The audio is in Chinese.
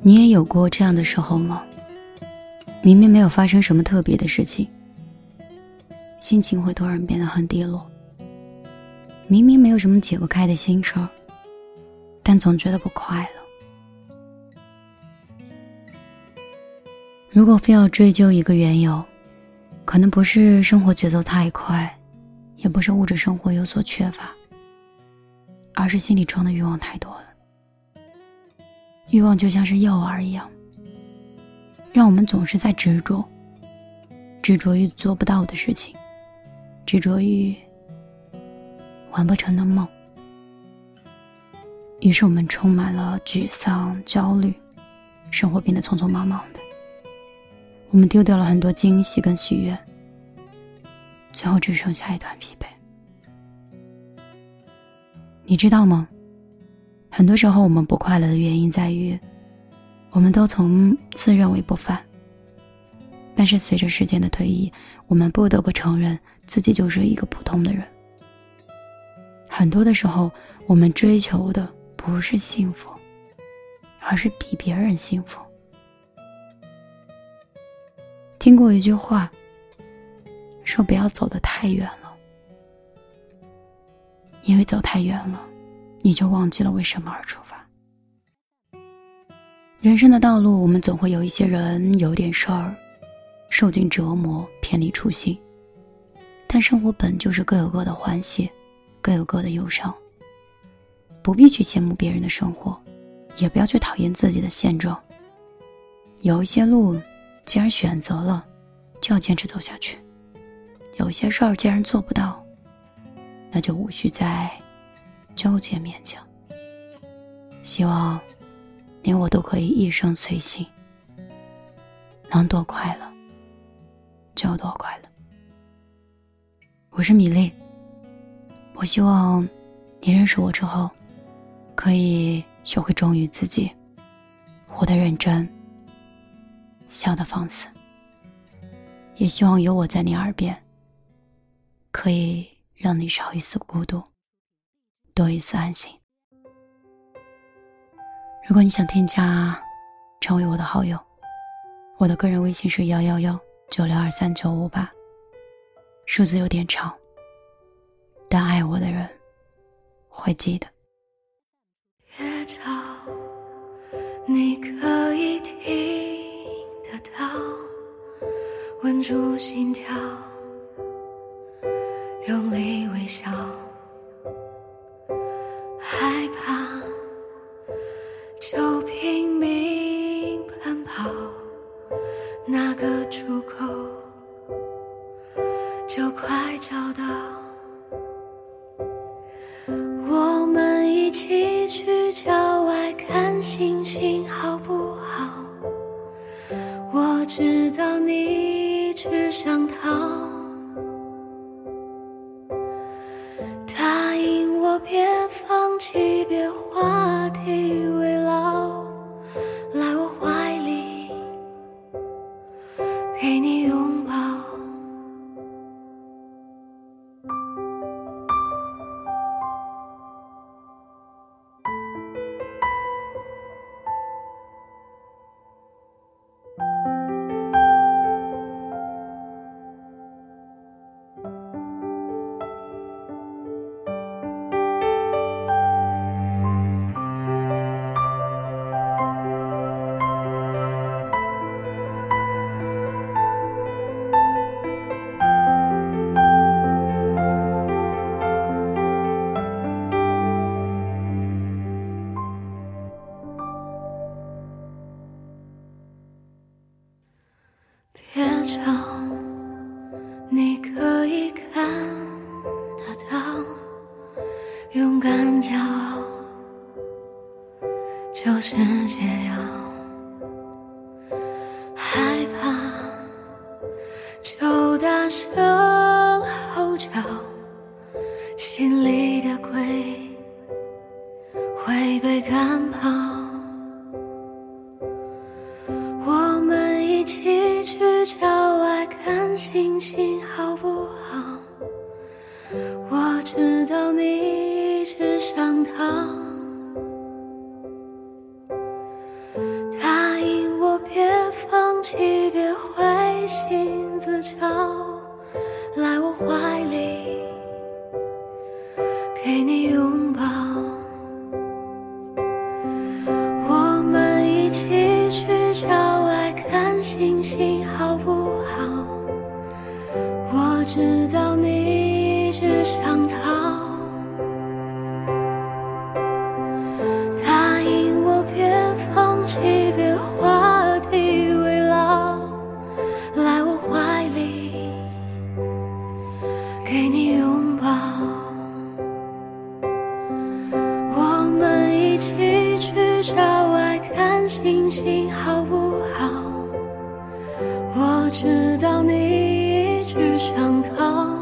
你也有过这样的时候吗？明明没有发生什么特别的事情，心情会突然变得很低落。明明没有什么解不开的心事儿，但总觉得不快乐。如果非要追究一个缘由，可能不是生活节奏太快，也不是物质生活有所缺乏，而是心里装的欲望太多了。欲望就像是诱饵一样，让我们总是在执着，执着于做不到的事情，执着于完不成的梦。于是我们充满了沮丧、焦虑，生活变得匆匆忙忙的。我们丢掉了很多惊喜跟喜悦，最后只剩下一团疲惫。你知道吗？很多时候，我们不快乐的原因在于，我们都从自认为不凡。但是随着时间的推移，我们不得不承认自己就是一个普通的人。很多的时候，我们追求的不是幸福，而是比别人幸福。听过一句话，说不要走得太远了，因为走太远了。你就忘记了为什么而出发。人生的道路，我们总会有一些人、有点事儿，受尽折磨，偏离初心。但生活本就是各有各的欢喜，各有各的忧伤。不必去羡慕别人的生活，也不要去讨厌自己的现状。有一些路，既然选择了，就要坚持走下去；有些事儿，既然做不到，那就无需再。纠结勉强，希望你我都可以一生随心，能多快乐就多快乐。我是米粒，我希望你认识我之后，可以学会忠于自己，活得认真，笑得放肆。也希望有我在你耳边，可以让你少一丝孤独。多一丝安心。如果你想添加，成为我的好友，我的个人微信是幺幺幺九六二三九五八，数字有点长，但爱我的人会记得。别吵，你可以听得到，稳住心跳，用力微笑。就拼命奔跑那个出口就快找到我们一起去郊外看星星好不好？我知道你一直想逃答应我别放弃别话题照，你可以看得到勇敢骄傲，就是解药。害怕，就大声吼叫，心里的鬼看星星，好不好？我知道你。一直想逃。答应我，别放弃，别灰心自嘲，来我怀里，给你拥抱。我们一起去郊外看星星，好不？知道你一直想逃。答应我，别放弃，别画地为牢，来我怀里，给你拥抱。我们一起去郊外看星星，好不好？我知道你一直想逃。